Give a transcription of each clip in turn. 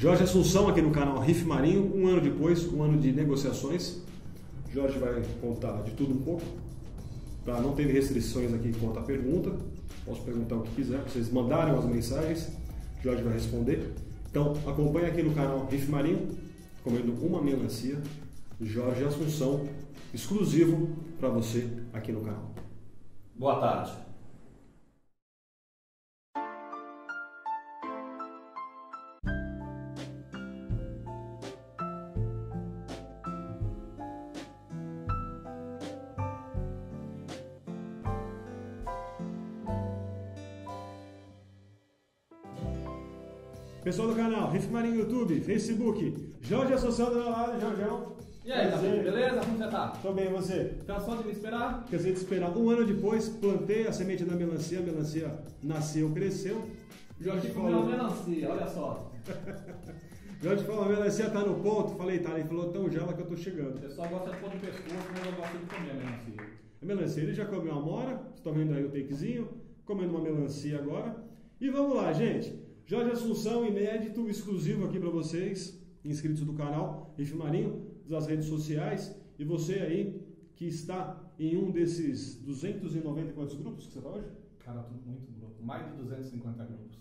Jorge Assunção aqui no canal Riff Marinho, um ano depois, um ano de negociações. Jorge vai contar de tudo um pouco. Tá? Não teve restrições aqui quanto à pergunta. Posso perguntar o que quiser. Vocês mandaram as mensagens, Jorge vai responder. Então acompanhe aqui no canal Riff Marinho, comendo uma melancia, Jorge Assunção, exclusivo para você aqui no canal. Boa tarde. Marinho YouTube, Facebook, Jorge Associado na live, Jorgeão. E aí. Davi, beleza? Como você tá? Tô bem, e você? Cansou de me esperar? Cansei de esperar. Um ano depois, plantei a semente da melancia, a melancia nasceu, cresceu. Jorge comeu melancia, olha só. Jorge falou, a melancia tá no ponto. Falei, tá. Ele falou, tão gela que eu tô O chegando. pessoal gosta de pôr no pescoço, mas eu gosto de comer melancia. A melancia, ele já comeu uma mora. Vocês estão vendo aí o takezinho. Comendo uma melancia agora. E vamos lá, gente. Jorge Assunção, inédito, exclusivo aqui para vocês, inscritos do canal Riff Marinho, das redes sociais. E você aí que está em um desses 290 e quantos grupos que você está hoje? Cara, tudo muito grupo. Mais de 250 grupos.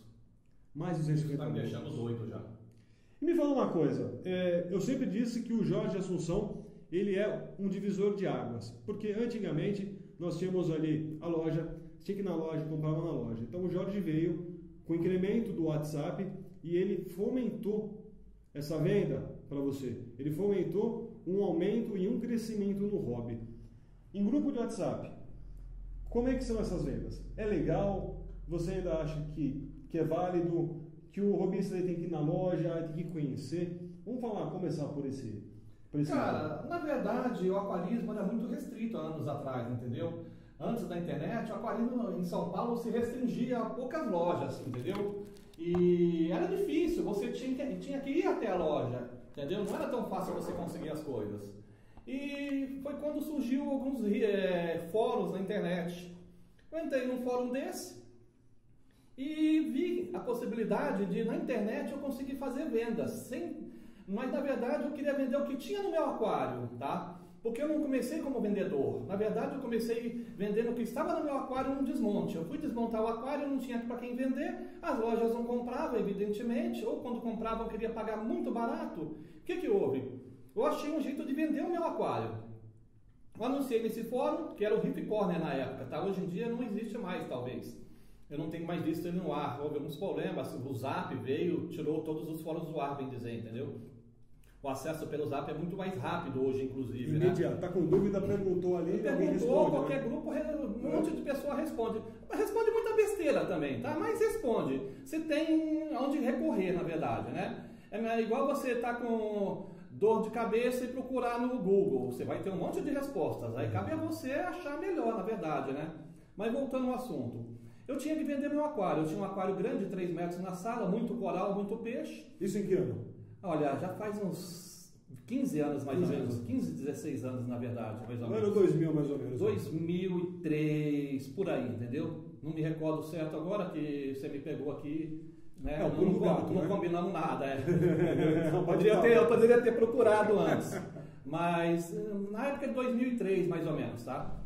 Mais de Isso 250 tá grupos. deixando doido já. E me fala uma coisa, é, eu sempre disse que o Jorge Assunção ele é um divisor de águas, porque antigamente nós tínhamos ali a loja, tinha que ir na loja, comprava na loja. Então o Jorge veio com o incremento do WhatsApp e ele fomentou essa venda para você. Ele fomentou um aumento e um crescimento no hobby. Em grupo de WhatsApp, como é que são essas vendas? É legal? Você ainda acha que, que é válido? Que o hobbyista tem que ir na loja, tem que conhecer? Vamos falar, começar por esse, por esse lado. Cara, na verdade, o aquarismo era muito restrito há anos atrás, entendeu? Antes da internet, o aquarismo em São Paulo se restringia a poucas lojas, entendeu? E era difícil, você tinha que, tinha que ir até a loja, entendeu? Não era tão fácil você conseguir as coisas. E foi quando surgiu alguns eh, fóruns na internet. Eu entrei num fórum desse e vi a possibilidade de na internet eu conseguir fazer vendas sem mas na verdade eu queria vender o que tinha no meu aquário, tá? Porque eu não comecei como vendedor. Na verdade eu comecei vendendo o que estava no meu aquário num desmonte. Eu fui desmontar o aquário, não tinha para quem vender, as lojas não compravam, evidentemente, ou quando compravam queria pagar muito barato. O que que houve? Eu achei um jeito de vender o meu aquário. Eu anunciei nesse fórum, que era o Hip Corner na época, tá? Hoje em dia não existe mais, talvez. Eu não tenho mais visto ele no ar. Houve alguns problemas. O Zap veio, tirou todos os fóruns do ar, bem dizer, entendeu? O acesso pelo Zap é muito mais rápido hoje, inclusive. Né? Imediato. Tá com dúvida, perguntou ali, Perguntou, responde. qualquer né? grupo, um monte de pessoa responde. Mas responde muita besteira também, tá? Mas responde. Você tem onde recorrer, na verdade, né? É igual você tá com dor de cabeça e procurar no Google. Você vai ter um monte de respostas. Aí cabe a você achar melhor, na verdade, né? Mas voltando ao assunto. Eu tinha que vender meu aquário. Eu tinha um aquário grande, 3 metros na sala, muito coral, muito peixe. Isso em que ano? Olha, já faz uns 15 anos mais 15 ou menos. anos. 15, 16 anos, na verdade, mais ou No menos. ano 2000, mais ou menos. 2003, por aí, entendeu? Não me recordo certo agora que você me pegou aqui. Né? É, o não, pulo do não- gato, não né? combinamos nada. É. Eu, pode poderia ter, eu poderia ter procurado antes. Mas na época de 2003, mais ou menos, tá?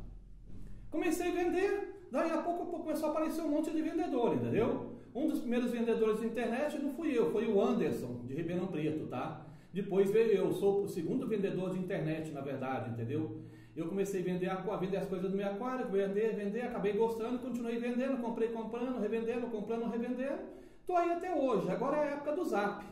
Comecei a vender, daí a pouco a pouco começou a aparecer um monte de vendedor, entendeu? Um dos primeiros vendedores da internet não fui eu, foi o Anderson, de Ribeirão Preto, tá? Depois veio eu, sou o segundo vendedor de internet, na verdade, entendeu? Eu comecei a vender, a vender as coisas do meu aquário, vender, vender, acabei gostando, continuei vendendo, comprei comprando, revendendo, comprando, revendendo. Tô aí até hoje, agora é a época do Zap.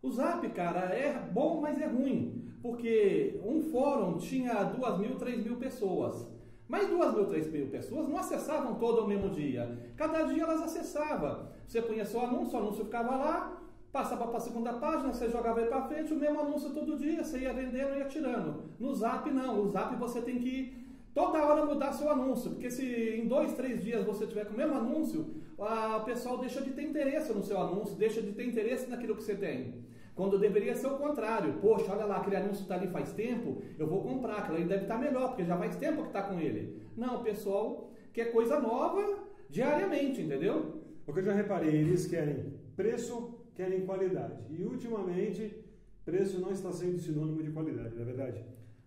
O Zap, cara, é bom, mas é ruim, porque um fórum tinha duas mil, três mil pessoas. Mas duas mil, três mil pessoas não acessavam todo ao mesmo dia. Cada dia elas acessavam. Você punha seu anúncio, o anúncio ficava lá, passava para a segunda página, você jogava ele para frente, o mesmo anúncio todo dia, você ia vendendo e ia tirando. No Zap não, o Zap você tem que toda hora mudar seu anúncio, porque se em dois, três dias você tiver com o mesmo anúncio, o pessoal deixa de ter interesse no seu anúncio, deixa de ter interesse naquilo que você tem. Quando deveria ser o contrário. Poxa, olha lá, aquele anúncio está ali faz tempo, eu vou comprar, aquilo ali deve estar melhor, porque já faz tempo que está com ele. Não, o pessoal quer coisa nova diariamente, entendeu? O que eu já reparei, eles querem preço, querem qualidade. E ultimamente, preço não está sendo sinônimo de qualidade, não é verdade?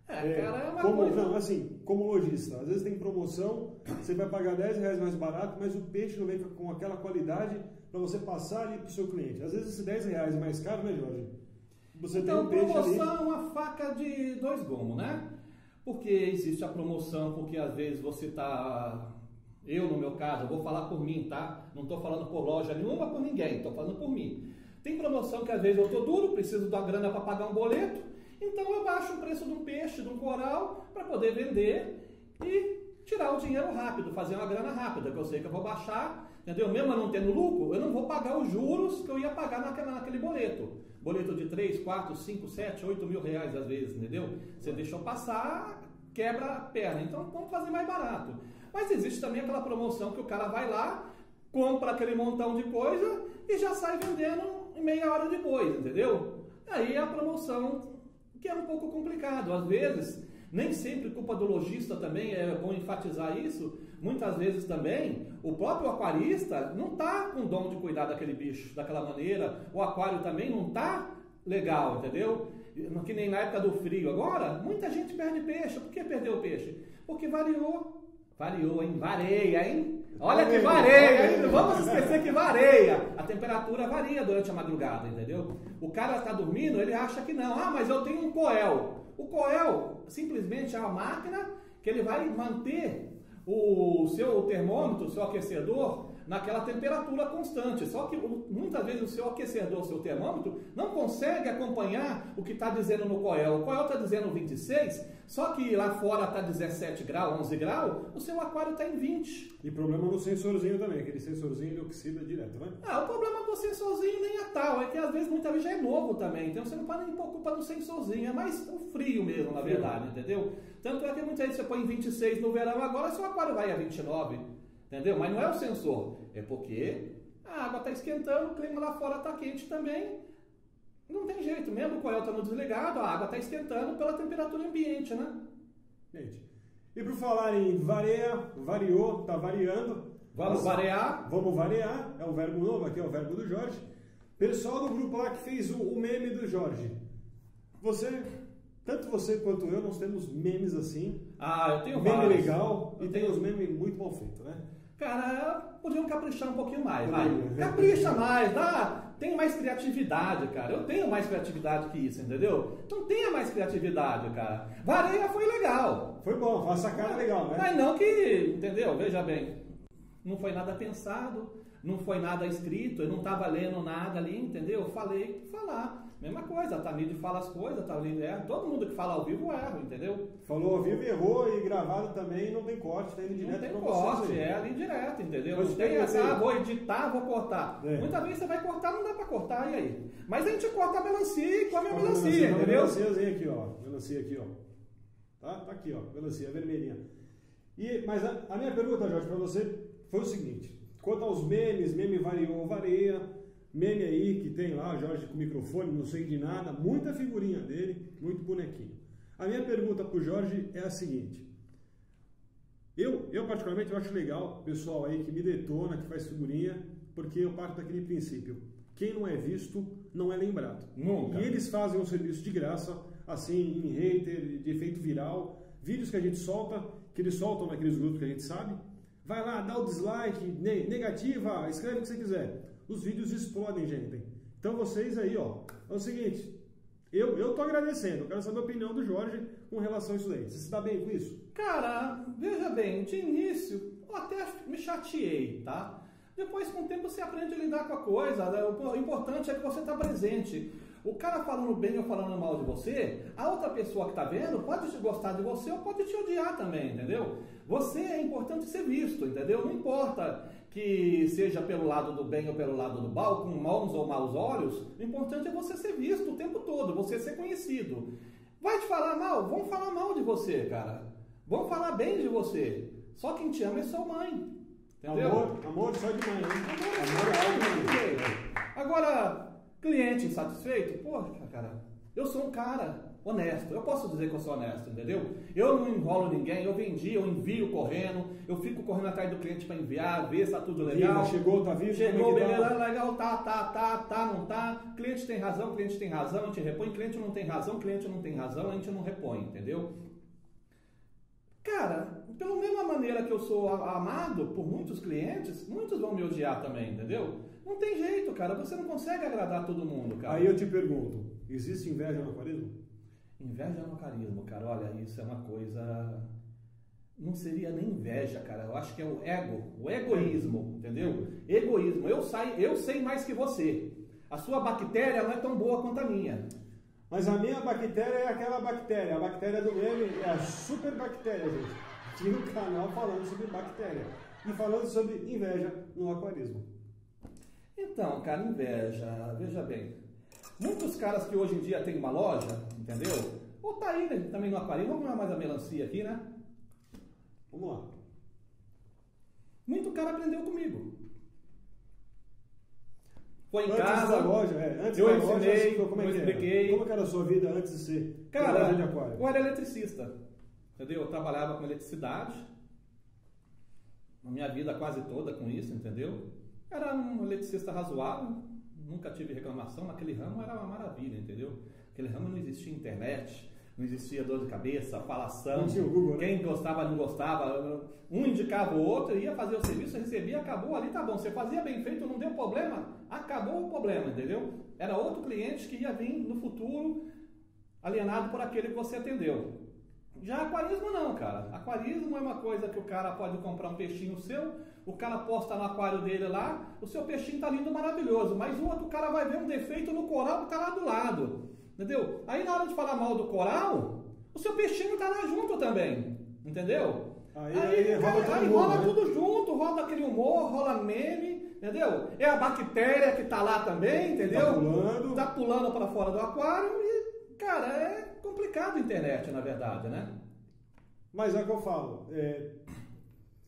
É, é, cara, é uma como, coisa... Não, assim, como lojista, às vezes tem promoção, você vai pagar 10 reais mais barato, mas o peixe não vem com aquela qualidade para você passar ali para o seu cliente. Às vezes esse 10 reais é mais caro, né, Jorge? Você então, tem um promoção é uma faca de dois gomos, né? Porque existe a promoção, porque às vezes você está eu, no meu caso, eu vou falar por mim, tá? Não estou falando por loja nenhuma, por ninguém, estou falando por mim. Tem promoção que às vezes eu estou duro, preciso da grana para pagar um boleto, então eu baixo o preço de um peixe, de um coral, para poder vender e tirar o dinheiro rápido, fazer uma grana rápida, que eu sei que eu vou baixar, entendeu? Mesmo eu não tendo lucro, eu não vou pagar os juros que eu ia pagar naquele, naquele boleto. Boleto de 3, 4, 5, 7, 8 mil reais às vezes, entendeu? Você deixou passar, quebra a perna. Então vamos fazer mais barato. Mas existe também aquela promoção que o cara vai lá, compra aquele montão de coisa e já sai vendendo em meia hora depois, entendeu? Aí é a promoção que é um pouco complicado. Às vezes, nem sempre culpa do lojista também, é bom enfatizar isso. Muitas vezes também, o próprio aquarista não está com dom de cuidar daquele bicho daquela maneira, o aquário também não está legal, entendeu? Que nem na época do frio agora, muita gente perde peixe. Por que perdeu o peixe? Porque variou Variou, hein? Vareia, hein? Olha que vareia, hein? Não vamos esquecer que vareia. A temperatura varia durante a madrugada, entendeu? O cara está dormindo, ele acha que não. Ah, mas eu tenho um coel. O coel simplesmente é uma máquina que ele vai manter o seu termômetro, o seu aquecedor, naquela temperatura constante. Só que muitas vezes o seu aquecedor, o seu termômetro, não consegue acompanhar o que está dizendo no coel. O coel está dizendo 26, só que lá fora está 17 graus, 11 graus, o seu aquário está em 20. E problema no sensorzinho também, aquele sensorzinho ele oxida direto, né? Ah, o problema do sensorzinho nem é tal, é que às vezes muitas vezes já é novo também, então você não pode nem culpa do sensorzinho, é mais o frio mesmo, na verdade, entendeu? Tanto é que muitas vezes você põe 26 no verão agora, seu aquário vai a 29. Entendeu? Mas não é o sensor, é porque a água está esquentando, o clima lá fora está quente também. Não tem jeito, mesmo o coel estando desligado, a água está esquentando pela temperatura ambiente, né? Gente, e por falar em varia, variou, está variando. Vamos variar? Vamos variar, é o verbo novo aqui, é o verbo do Jorge. Pessoal do grupo lá que fez o, o meme do Jorge. Você tanto você quanto eu, nós temos memes assim. Ah, eu tenho Meme vários. legal eu e tenho... tem os memes muito mal feitos, né? Cara, podiam caprichar um pouquinho mais, vai. Capricha mais, dá, tem mais criatividade, cara. Eu tenho mais criatividade que isso, entendeu? Então tenha mais criatividade, cara. Vareia foi legal. Foi bom, faça a cara legal, né? Mas não que, entendeu? Veja bem, não foi nada pensado, não foi nada escrito, eu não estava lendo nada ali, entendeu? Eu falei falar. Mesma coisa, a Tamide fala as coisas, a Tamide erra. Todo mundo que fala ao vivo erra, entendeu? Falou ao vivo e errou e gravado também não tem corte, tá indo direto Não tem corte, é ali direto, entendeu? Mas não tem essa, ah, vou editar, vou cortar. É. Muitas vezes você vai cortar, não dá pra cortar, e aí? Mas a gente corta a melancia e come a melancia, melancia entendeu? Melanciazinha aqui, ó. Melancia aqui, ó. Tá? Tá aqui, ó. Melancia vermelhinha. E, mas a, a minha pergunta, Jorge, para você foi o seguinte. Quanto aos memes, meme variou, varia Meme aí que tem lá, Jorge com microfone, não sei de nada, muita figurinha dele, muito bonequinho. A minha pergunta para o Jorge é a seguinte. Eu, eu particularmente eu acho legal pessoal aí que me detona, que faz figurinha, porque eu parto daquele princípio. Quem não é visto não é lembrado. Nunca. E eles fazem um serviço de graça, assim, em hater, de efeito viral, vídeos que a gente solta, que eles soltam naqueles grupos que a gente sabe. Vai lá, dá o dislike, negativa, escreve o que você quiser os vídeos explodem, gente. Então vocês aí, ó, é o seguinte, eu, eu tô agradecendo, eu quero saber a opinião do Jorge com relação a isso daí. Você está bem com isso? Cara, veja bem, de início eu até me chateei, tá? Depois, com o tempo, você aprende a lidar com a coisa. Né? O importante é que você está presente. O cara falando bem ou falando mal de você, a outra pessoa que está vendo pode gostar de você ou pode te odiar também, entendeu? Você é importante ser visto, entendeu? Não importa que seja pelo lado do bem ou pelo lado do mal, com mãos ou maus olhos, o importante é você ser visto o tempo todo, você ser conhecido. Vai te falar mal? Vão falar mal de você, cara. Vão falar bem de você. Só quem te ama é sua mãe. Entendeu? Amor, amor só de mãe, né? Amor, amor é de mãe. Agora, cliente insatisfeito? Porra, cara. Eu sou um cara honesto. Eu posso dizer que eu sou honesto, entendeu? Eu não enrolo ninguém, eu vendi, eu envio correndo, eu fico correndo atrás do cliente para enviar, ver se tá tudo legal. Viva, chegou, tá vivo? Chegou, é beleza, tá? legal, tá, tá, tá, tá, não tá. Cliente tem razão, cliente tem razão, a gente repõe. Cliente não tem razão, cliente não tem razão, a gente não repõe, entendeu? Cara, pela mesma maneira que eu sou amado por muitos clientes, muitos vão me odiar também, entendeu? Não tem jeito, cara. Você não consegue agradar todo mundo, cara. Aí eu te pergunto, existe inveja no aquarismo? Inveja no carisma, cara. Olha, isso é uma coisa. Não seria nem inveja, cara. Eu acho que é o ego, o egoísmo, entendeu? Egoísmo. Eu, sai, eu sei mais que você. A sua bactéria não é tão boa quanto a minha. Mas a minha bactéria é aquela bactéria, a bactéria do meme é a superbactéria, gente. Tinha um canal falando sobre bactéria e falando sobre inveja no aquarismo. Então, cara, inveja. Veja bem. Muitos caras que hoje em dia tem uma loja, entendeu? Ou tá aí né, também no aquário. Vamos comer mais a melancia aqui, né? Vamos lá. Muito cara aprendeu comigo. Foi em antes casa. da loja, é, antes eu da ensinei, loja, como é eu que expliquei. era? Como era a sua vida antes de ser Cara, loja de aquário? eu era eletricista. Entendeu? Eu trabalhava com eletricidade. A minha vida quase toda com isso, entendeu? Era um eletricista razoável, nunca tive reclamação. Naquele ramo era uma maravilha, entendeu? Naquele ramo não existia internet, não existia dor de cabeça, falação. Google, né? Quem gostava, não gostava. Um indicava o outro, ia fazer o serviço, recebia, acabou ali, tá bom. Você fazia bem feito, não deu problema, acabou o problema, entendeu? Era outro cliente que ia vir no futuro alienado por aquele que você atendeu. Já aquarismo não, cara. Aquarismo é uma coisa que o cara pode comprar um peixinho seu, o cara posta no aquário dele lá, o seu peixinho tá lindo, maravilhoso, mas o outro cara vai ver um defeito no coral que tá lá do lado. Entendeu? Aí na hora de falar mal do coral, o seu peixinho tá lá junto também. Entendeu? Aí- aí rola todo aí mundo, rola né? tudo junto, rola aquele humor, rola meme, entendeu? É a bactéria que tá lá também, entendeu? Tá pulando. Tá pulando para fora do aquário e, cara, é complicado a internet, na verdade, né? Mas é o que eu falo. é,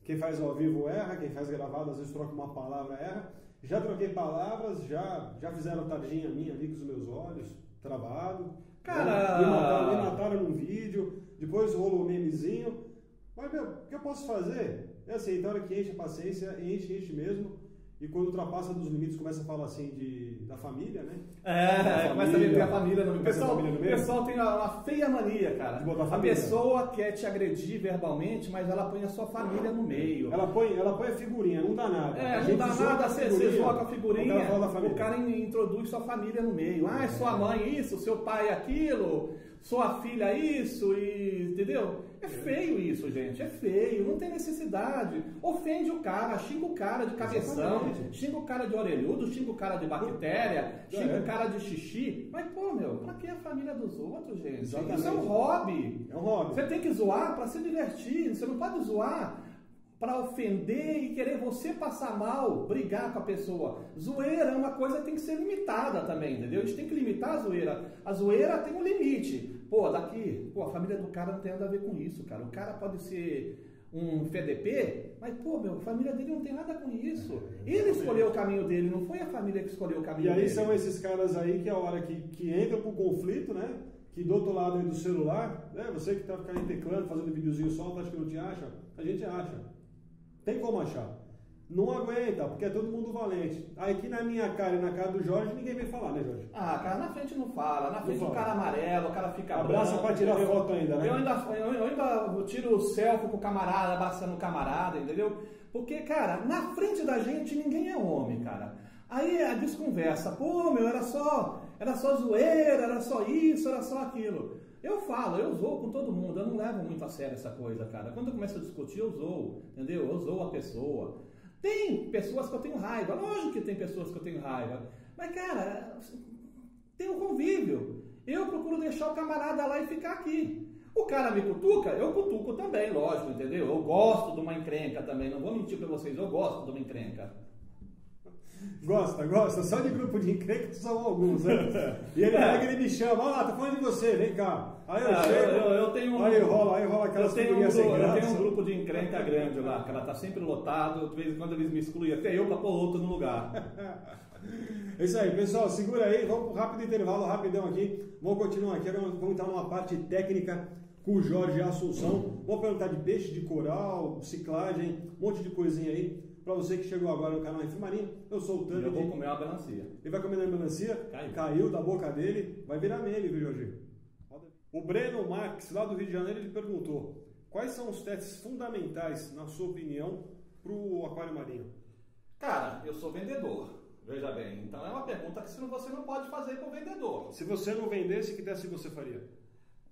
quem faz ao vivo erra, quem faz gravado às vezes troca uma palavra erra. Já troquei palavras, já, já fizeram tardinha minha ali com os meus olhos, travado. Cara- Me mataram, me mataram num vídeo, depois rolou o memezinho. Mas, meu, o que eu posso fazer? É assim, hora que enche a paciência, enche, enche mesmo. E quando ultrapassa dos limites, começa a falar assim de, da família, né? É, Da começa a família. meter a família no meio. O pessoal, família no o meio. pessoal tem uma, uma feia mania, cara. De botar a a família. pessoa quer te agredir verbalmente, mas ela põe a sua família no meio. Ela põe, ela põe a figurinha, não dá nada. É, não dá nada, você, você com a figurinha, o cara família. introduz sua família no meio. Ah, é sua mãe isso, seu pai aquilo, sua filha isso, e entendeu? É feio isso, gente, é feio, não tem necessidade. Ofende o cara, xinga o cara de cabeção, xinga o cara de orelhudo, xinga o cara de bactéria, Já xinga é. o cara de xixi. Mas, pô, meu, pra que a família dos outros, gente? Exatamente. Isso é um hobby. É um hobby. Você tem que zoar para se divertir. Você não pode zoar para ofender e querer você passar mal, brigar com a pessoa. Zoeira é uma coisa que tem que ser limitada também, entendeu? A gente tem que limitar a zoeira. A zoeira tem um limite. Pô, daqui, pô, a família do cara não tem nada a ver com isso, cara. O cara pode ser um FDP, mas, pô, meu, a família dele não tem nada com isso. Ele escolheu o caminho dele, não foi a família que escolheu o caminho E aí dele. são esses caras aí que a hora que, que entra pro conflito, né? Que do outro lado aí do celular, né? Você que tá ficando teclando, fazendo videozinho solto, acha que não te acha? A gente acha. Tem como achar. Não aguenta, porque é todo mundo valente. Aí aqui na minha cara e na cara do Jorge, ninguém vem falar, né, Jorge? Ah, cara, na frente não fala, na frente o cara amarelo, o cara fica Abraça branco, pra tirar entendeu? foto ainda, né? Eu ainda, eu, eu ainda tiro o selfie com o camarada, abraçando o camarada, entendeu? Porque, cara, na frente da gente ninguém é homem, cara. Aí a desconversa, pô, meu, era só, era só zoeira, era só isso, era só aquilo. Eu falo, eu zoo com todo mundo, eu não levo muito a sério essa coisa, cara. Quando eu começo a discutir, eu zoo, entendeu? Eu zoo a pessoa. Tem pessoas que eu tenho raiva, lógico que tem pessoas que eu tenho raiva. Mas, cara, tem um convívio. Eu procuro deixar o camarada lá e ficar aqui. O cara me cutuca, eu cutuco também, lógico, entendeu? Eu gosto de uma encrenca também, não vou mentir pra vocês, eu gosto de uma encrenca. Gosta, gosta. Só de grupo de encrenca são alguns, né? E ele pega e ele me chama, ó lá, tô falando de você, vem cá. Aí eu Ah, chego, eu- eu- eu tenho um- aí rola, aí rola Eu aquelas tenho, um sem grupo, eu graça. tenho um grupo de encrenca grande lá, que ela tá sempre lotado, de vez em quando eles me excluem, até eu pra pôr outro no lugar. É isso aí, pessoal, segura aí, vamos um rápido intervalo, rapidão aqui. Vamos continuar aqui, agora vamos entrar numa parte técnica com o Jorge Assunção. Vou perguntar de peixe, de coral, ciclagem, um monte de coisinha aí. Para você que chegou agora no canal Marinho, eu sou o Tânia. Eu vou comer uma melancia. Ele vai comer uma melancia? Caiu. Caiu da boca dele, vai virar meme, viu, Jorge? O Breno Marques, lá do Rio de Janeiro, ele perguntou: quais são os testes fundamentais, na sua opinião, para o aquário marinho? Cara, eu sou vendedor. Veja bem, então é uma pergunta que você não pode fazer para o vendedor. Se você não vendesse, que teste você faria?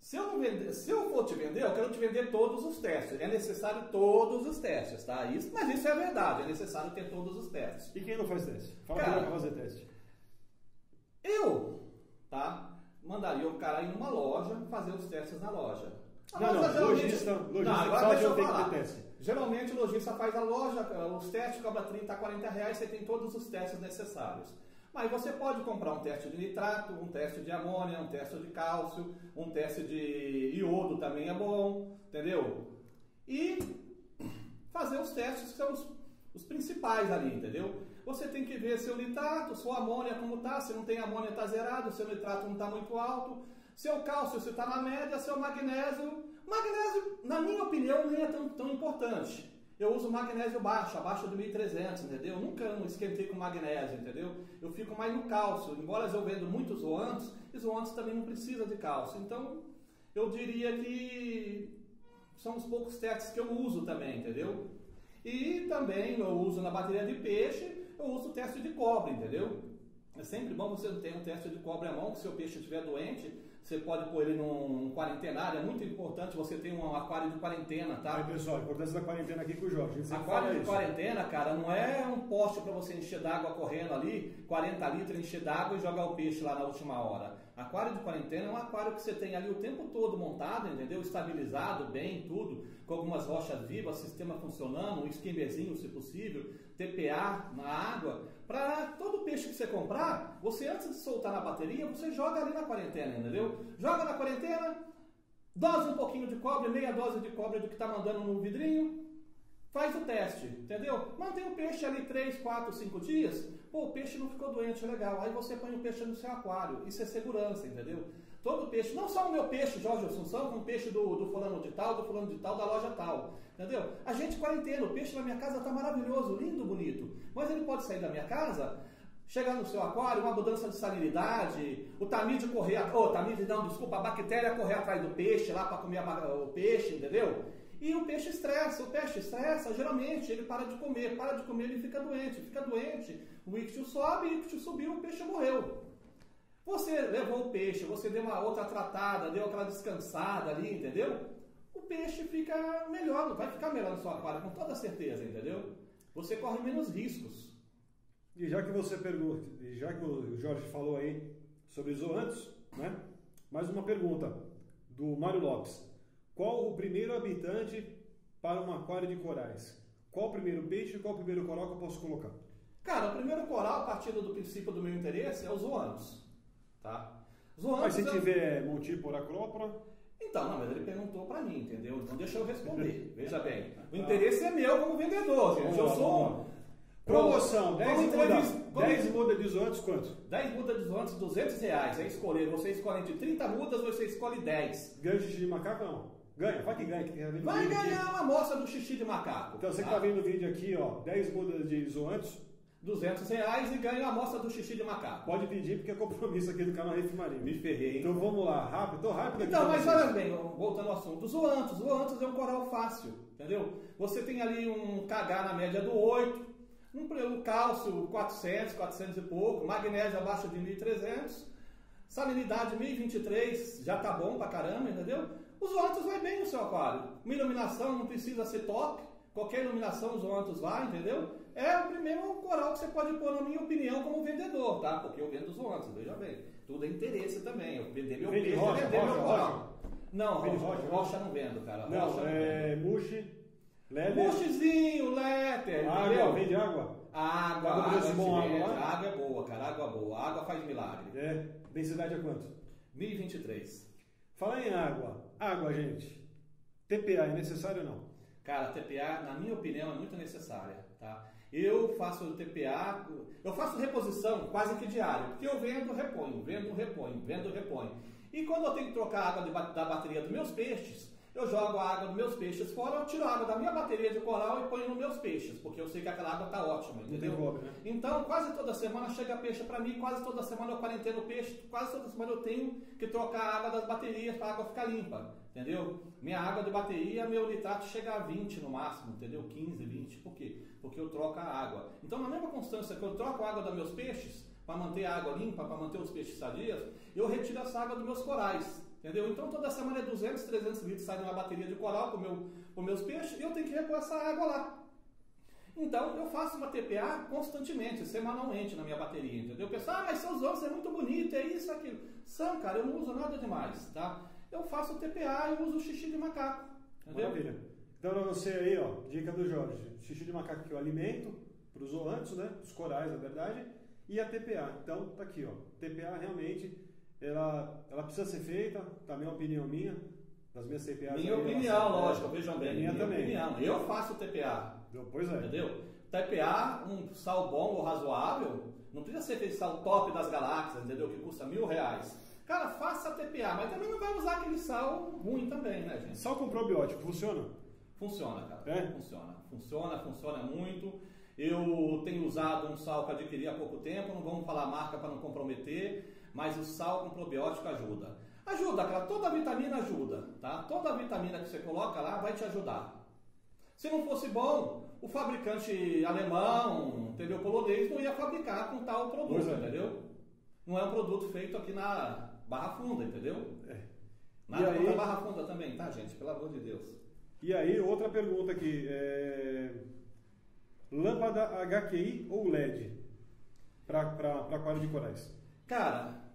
Se eu, não vender, se eu for te vender, eu quero te vender todos os testes. É necessário todos os testes, tá? Isso, mas isso é verdade, é necessário ter todos os testes. E quem não faz teste? Fala Cara, para fazer teste. Eu, tá? Mandaria o cara ir numa loja fazer os testes na loja. A Não, loja não, lojista, lojista Não, agora deixa eu falar. Geralmente o lojista faz a loja, os testes cobra 30 a 40 reais, você tem todos os testes necessários. Mas você pode comprar um teste de nitrato, um teste de amônia, um teste de cálcio, um teste de iodo também é bom, entendeu? E fazer os testes que são os, os principais ali, entendeu? Você tem que ver seu nitrato, sua amônia como tá, se não tem amônia está zerado, seu nitrato não está muito alto, seu cálcio se está na média, seu magnésio. Magnésio, na minha opinião, nem é tão, tão importante. Eu uso magnésio baixo, abaixo de 1300, entendeu? Eu nunca esquentei com magnésio, entendeu? Eu fico mais no cálcio. Embora eu vendo muitos zoantes, e zoantes também não precisa de cálcio. Então, eu diria que são os poucos testes que eu uso também, entendeu? E também eu uso na bateria de peixe, eu uso o teste de cobre, entendeu? É sempre bom você ter um teste de cobre à mão, que se o peixe estiver doente, você pode pôr ele num, quarentenário. É muito importante você ter um aquário de quarentena, tá? Aí, pessoal, a importância da quarentena aqui com o Jorge. Aquário de isso. quarentena, cara, não é um poste para você encher d'água correndo ali, 40 litros, encher d'água e jogar o peixe lá na última hora. Aquário de quarentena é um aquário que você tem ali o tempo todo montado, entendeu? Estabilizado, bem, tudo, com algumas rochas vivas, sistema funcionando, um skimmerzinho se possível, TPA na água. Para todo peixe que você comprar, você antes de soltar na bateria, você joga ali na quarentena, entendeu? Joga na quarentena, dose um pouquinho de cobre, meia dose de cobre do que está mandando no vidrinho, faz o teste, entendeu? Mantém o peixe ali 3, 4, 5 dias, pô, o peixe não ficou doente, legal. Aí você põe o peixe no seu aquário, isso é segurança, entendeu? Todo peixe, não só o meu peixe, Jorge Assunção, como o peixe do, do fulano de tal, do fulano de tal, da loja tal, entendeu? A gente quarentena, o peixe na minha casa tá maravilhoso, lindo, bonito, mas ele pode sair da minha casa chegar no seu aquário, uma mudança de salinidade, o tamide correr, oh, tamide não, desculpa, a bactéria correr atrás do peixe lá para comer a o peixe, entendeu? E o peixe estressa, o peixe estressa, geralmente ele para de comer, para de comer, ele fica doente, fica doente, o ictio sobe, o ictio subiu, o peixe morreu. Você levou o peixe, você deu uma outra tratada, deu aquela descansada ali, entendeu? O peixe fica melhor, vai ficar melhor no seu aquário, com toda certeza, entendeu? Você corre menos riscos. E já que você pergunta, e já que o Jorge falou aí sobre zoantes, né? Mais uma pergunta do Mário Lopes. Qual o primeiro habitante para um aquário de corais? Qual o primeiro peixe e qual o primeiro coral que eu posso colocar? Cara, o primeiro coral, partindo do princípio do meu interesse, é os zoantos. Tá? Mas Zoantos se é- tiver Montipora acrópora, Então, não, mas ele perguntou pra mim, entendeu? Então deixa eu responder. Veja bem, o interesse é meu como vendedor, gente. Eu sou um- promoção, Vamos 10 muda, entrevista- vamos- 10 muda de zoantes quanto? 10 mudas de zoantes, 200 reais. É escolher. Você escolhe entre 30 mudas, você escolhe 10. Ganha xixi de macaco não? Ganha, vai que ganha. Que tá o Vai vídeo aqui. ganhar uma amostra do xixi de macaco. Então você que tá? tá vendo o vídeo aqui, ó, 10 mudas de zoantes, 200 reais e ganha uma amostra do xixi de macaco. pode pedir porque é compromisso aqui do canal Riff Marinho. Me ferrei, hein? Então vamos lá, rápido, tô rápido aqui. Então, mas olha bem, voltando ao assunto, zoantos. Zoantos é um coral fácil, entendeu? Você tem ali um KH na média do 8, um, um cálcio 400, 400 e pouco, magnésio abaixo de 1300, salinidade 1023, já tá bom pra caramba, entendeu? Os zoantos vai bem no seu aquário. Uma iluminação não precisa ser top, qualquer iluminação os zoantos vai, entendeu? É o primeiro coral que você pode pôr, na minha opinião, como vendedor, tá? Porque eu vendo zoantos, veja bem. Tudo é interesse também. Eu vender meu Vende peixe, rocha, vender meu rocha, coral. Não, Vende rocha, rocha, rocha, não vendo, cara. Não, rocha é mushi, leather, Buchezinho, letter, água, entendeu? vende água? Água, Água água, bom, água lá? água é boa, cara, água boa. Água faz milagre. É, densidade é quanto? 1023. Falar em água, água, gente, TPA é necessário ou não? Cara, TPA, na minha opinião, é muito necessária, tá? Eu faço TPA, eu faço reposição quase que diária, porque eu vendo, reponho, vendo, reponho, vendo, reponho. E quando eu tenho que trocar a água de, da bateria dos meus peixes, eu jogo a água dos meus peixes fora, eu tiro a água da minha bateria de coral e ponho nos meus peixes, porque eu sei que aquela água está ótima, entendeu? Né? Então, quase toda semana chega peixe para mim, quase toda semana eu quarenteno peixe, quase toda semana eu tenho que trocar a água das baterias para a água ficar limpa, entendeu? Minha água de bateria, meu nitrato chega a 20 no máximo, entendeu? 15, 20, por quê? Porque eu troco a água. Então, na mesma constância que eu troco a água dos meus peixes, para manter a água limpa, para manter os peixes sadios, eu retiro essa água dos meus corais. Entendeu? Então toda semana é 200, 300 litros sai uma bateria de coral para meu, os meus peixes e eu tenho que repor essa água lá. Então eu faço uma TPA constantemente, semanalmente na minha bateria, entendeu? Pessoal, ah, mas seus ossos é muito bonito, é isso, aquilo. São, cara, eu não uso nada demais, tá? Eu faço TPA e uso xixi de macaco. Entendeu? Maravilha. Então para você aí, ó, dica do Jorge, xixi de macaco que eu alimento para os zoantes, né? Os corais, na verdade, e a TPA. Então tá aqui, ó. TPA realmente ela, ela precisa ser feita, também é uma opinião minha, das minhas TPAs. Minha opinião, lógico, vejam bem. Minha Minha, também. opinião. Eu faço TPA, Pois é. entendeu? TPA, um sal bom ou razoável, não precisa ser aquele sal top das galáxias, entendeu? Que custa mil reais. Cara, faça TPA, mas também não vai usar aquele sal ruim também, né, gente? Sal com probiótico, funciona? Funciona, cara. É? Funciona. Funciona, funciona muito. Eu tenho usado um sal que adquiri há pouco tempo, não vamos falar a marca para não comprometer, mas o sal com probiótico ajuda. Ajuda, cara, toda vitamina ajuda, tá? Toda vitamina que você coloca lá vai te ajudar. Se não fosse bom, o fabricante alemão, entendeu, polonês, não ia fabricar com tal produto, é. entendeu? Não é um produto feito aqui na Barra Funda, entendeu? É. E aí- Barra Funda também, tá, gente? Pelo amor de Deus. E aí, outra pergunta aqui. É... Lâmpada HQI ou LED para aquário de corais? Cara,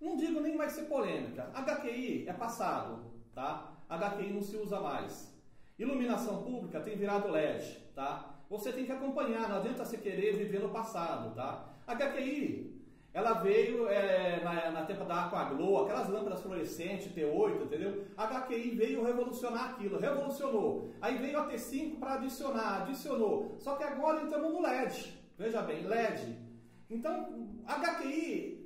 não digo nem vai ser polêmica. HQI é passado, tá? HQI não se usa mais. Iluminação pública tem virado LED, tá? Você tem que acompanhar, não adianta você querer viver no passado, tá? HQI, ela veio é, na, na tempo da Aquaglow, aquelas lâmpadas fluorescentes, T8, entendeu? HQI veio revolucionar aquilo, revolucionou. Aí veio a T5 para adicionar, adicionou. Só que agora entramos no LED. Veja bem, LED. Então, HQI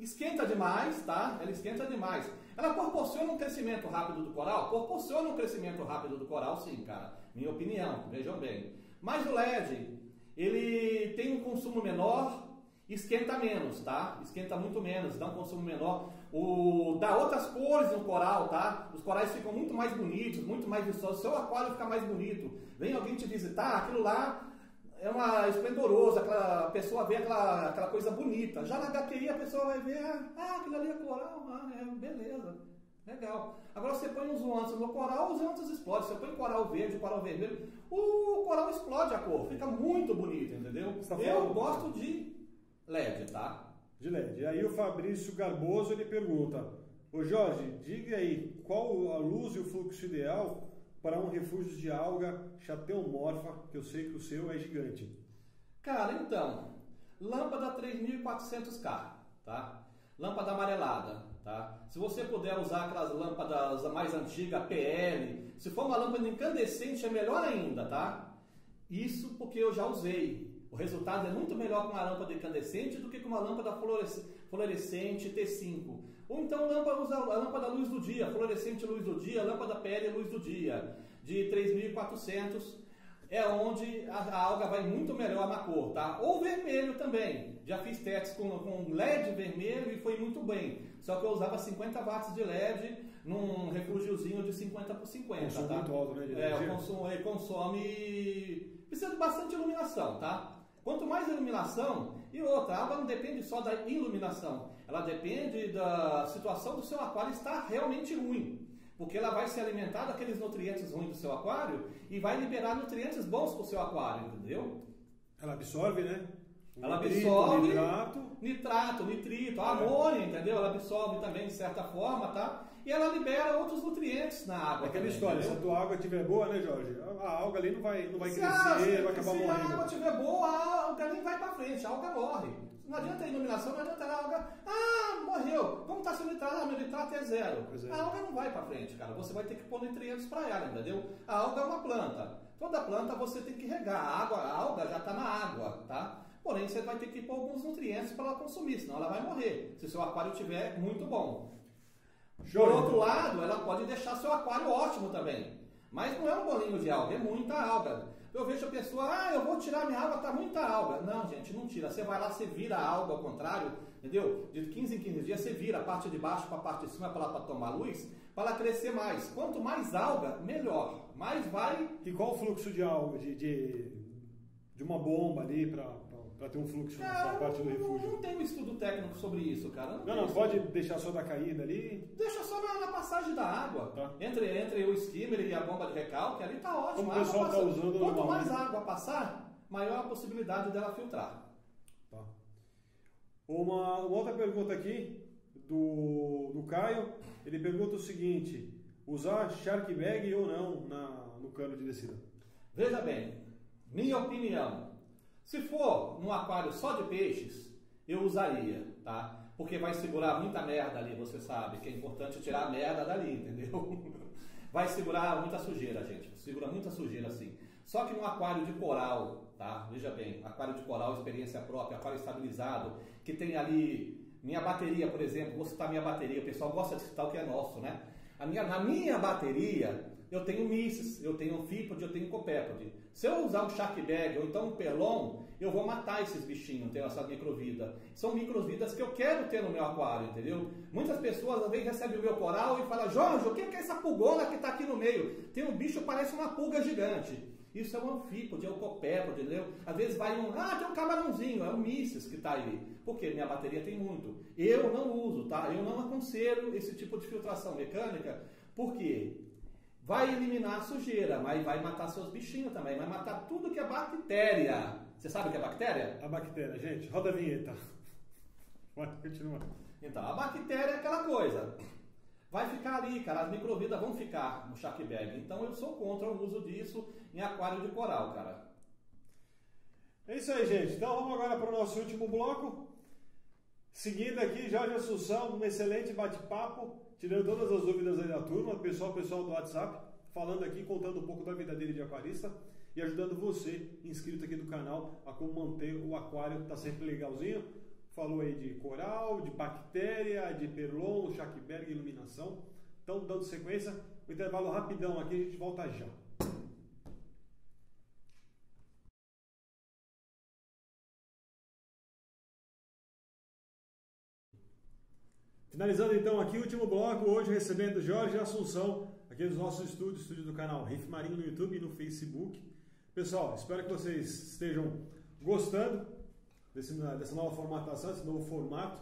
esquenta demais, tá? Ela esquenta demais. Ela proporciona um crescimento rápido do coral? Proporciona um crescimento rápido do coral, sim, cara. Minha opinião, vejam bem. Mas o LED, ele tem um consumo menor, esquenta menos, tá? Esquenta muito menos, dá um consumo menor. O, dá outras cores no coral, tá? Os corais ficam muito mais bonitos, muito mais vistosos. Seu aquário fica mais bonito. Vem alguém te visitar, aquilo lá é uma esplendoroso, aquela pessoa vê aquela, aquela coisa bonita. Já na HQI a pessoa vai ver, ah, ah, aquilo ali é coral, ah, é, beleza, legal. Agora você põe uns zoantes no coral, os zoantes explodem. Você põe coral verde, coral vermelho, o coral explode a cor, fica muito bonito, entendeu? Tá Eu gosto de LED, tá? De LED. E aí o Fabrício Garboso ele pergunta: Ô Jorge, diga aí qual a luz e o fluxo ideal para um refúgio de alga chateomorfa, que eu sei que o seu é gigante. Cara, então, lâmpada 3400K, tá? Lâmpada amarelada, tá? Se você puder usar aquelas lâmpadas mais antigas, PL, se for uma lâmpada incandescente é melhor ainda, tá? Isso porque eu já usei. O resultado é muito melhor com uma lâmpada incandescente do que com uma lâmpada fluoresce- fluorescente T5. Ou então lâmpada, a lâmpada luz do dia, fluorescente luz do dia, lâmpada PL luz do dia, de 3400 é onde a, a alga vai muito melhor na cor, tá? Ou vermelho também. Já fiz testes com, com LED vermelho e foi muito bem. Só que eu usava 50 watts de LED num refúgiozinho de 50 por 50, Consumo tá? muito alto, né, É, ele consome... Precisa de bastante iluminação, tá? Quanto mais iluminação, e outra, a água não depende só da iluminação, ela depende da situação do seu aquário estar realmente ruim. Porque ela vai se alimentar daqueles nutrientes ruins do seu aquário e vai liberar nutrientes bons para o seu aquário, entendeu? Ela absorve, né? O Ela absorve- nitrato. Nitrato, nitrito, amônia, entendeu? Ela absorve também de certa forma, tá? E ela libera outros nutrientes na água. Aquela também, história, se a entendeu? tua água estiver boa, né, Jorge? A a alga ali não vai, não vai Se crescer, a- se- vai acabar se a morrendo. água estiver boa, a alga nem vai para frente, a alga morre. Não adianta a iluminação, não adianta a alga. Ah, morreu. Como está seu nitrato? Ah, meu nitrato é zero. Pois é. A alga não vai para frente, cara. Você vai ter que pôr nutrientes para ela, entendeu? A alga é uma planta. Toda planta você tem que regar. A água, a alga já está na água, tá? Porém, você vai ter que pôr alguns nutrientes para ela consumir, senão ela vai morrer. Se o seu aquário estiver muito bom. Por outro lado, ela pode deixar seu aquário ótimo também. Mas não é um bolinho de alga, é muita alga. Eu vejo a pessoa, ah, eu vou tirar minha alga, tá muita alga. Não, gente, não tira. Você vai lá, você vira a alga ao contrário, entendeu? De 15 em 15 dias você vira a parte de baixo para a parte de cima para para tomar luz, para ela crescer mais. Quanto mais alga, melhor. Mais vai. E qual o fluxo de alga, de, de, de uma bomba ali para para ter um fluxo nessa parte do refúgio? Não, não tem um estudo técnico sobre isso, cara. Não, não, não pode deixar só da caída ali? Deixa só na, na passagem da água. Tá. Entre, entre o skimmer e a bomba de recalque, ali tá ótimo. Como o pessoal está usando Quanto mais água passar, maior a possibilidade dela filtrar. Tá. Uma, uma outra pergunta aqui do, do Caio. Ele pergunta o seguinte: usar shark bag ou não na, no cano de descida? Veja bem, minha opinião, se for num aquário só de peixes, eu usaria, tá? Porque vai segurar muita merda ali, você sabe que é importante tirar a merda dali, entendeu? Vai segurar muita sujeira, gente. Segura muita sujeira assim. Só que num aquário de coral, tá? Veja bem, aquário de coral, experiência própria, aquário estabilizado, que tem ali minha bateria, por exemplo, vou citar minha bateria, o pessoal gosta de citar o que é nosso, né? A minha, na minha bateria, eu tenho Misses, eu tenho Fipod, eu tenho Copépode. Se eu usar um Shark Bag ou então um Pelon, eu vou matar esses bichinhos, ter essa microvida. São microvidas que eu quero ter no meu aquário, entendeu? Muitas pessoas às vezes recebem o meu coral e falam, Jorge, o que é essa pulgona que está aqui no meio? Tem um bicho que parece uma pulga gigante. Isso é um anfípode, é um copépode, entendeu? Às vezes vai um, ah, tem um camarãozinho, é um Misses que está aí. Porque minha bateria tem muito. Eu não uso, tá? Eu não aconselho esse tipo de filtração mecânica, porque vai eliminar a sujeira, mas vai matar seus bichinhos também, vai matar tudo que é bactéria. Você sabe o que é bactéria? A bactéria, gente, roda a vinheta. Pode continuar. Então, a bactéria é aquela coisa. Vai ficar ali, cara, as microvidas vão ficar no shark bag. Então eu sou contra o uso disso em aquário de coral, cara. É isso aí, gente. Então vamos agora para o nosso último bloco. Seguindo aqui, Jorge Assunção, um excelente bate-papo tirando todas as dúvidas aí da turma, pessoal, pessoal do WhatsApp, falando aqui, contando um pouco da vida dele de aquarista e ajudando você, inscrito aqui do canal, a como manter o aquário, tá sempre legalzinho. Falou aí de coral, de bactéria, de perlon, Schackberg, iluminação. Então, dando sequência, um intervalo rapidão aqui, a gente volta já. Finalizando então aqui o último bloco, hoje recebendo Jorge Assunção, aqui dos nossos estúdios, estúdio do canal Riff Marinho no YouTube e no Facebook. Pessoal, espero que vocês estejam gostando desse, dessa nova formatação, desse novo formato.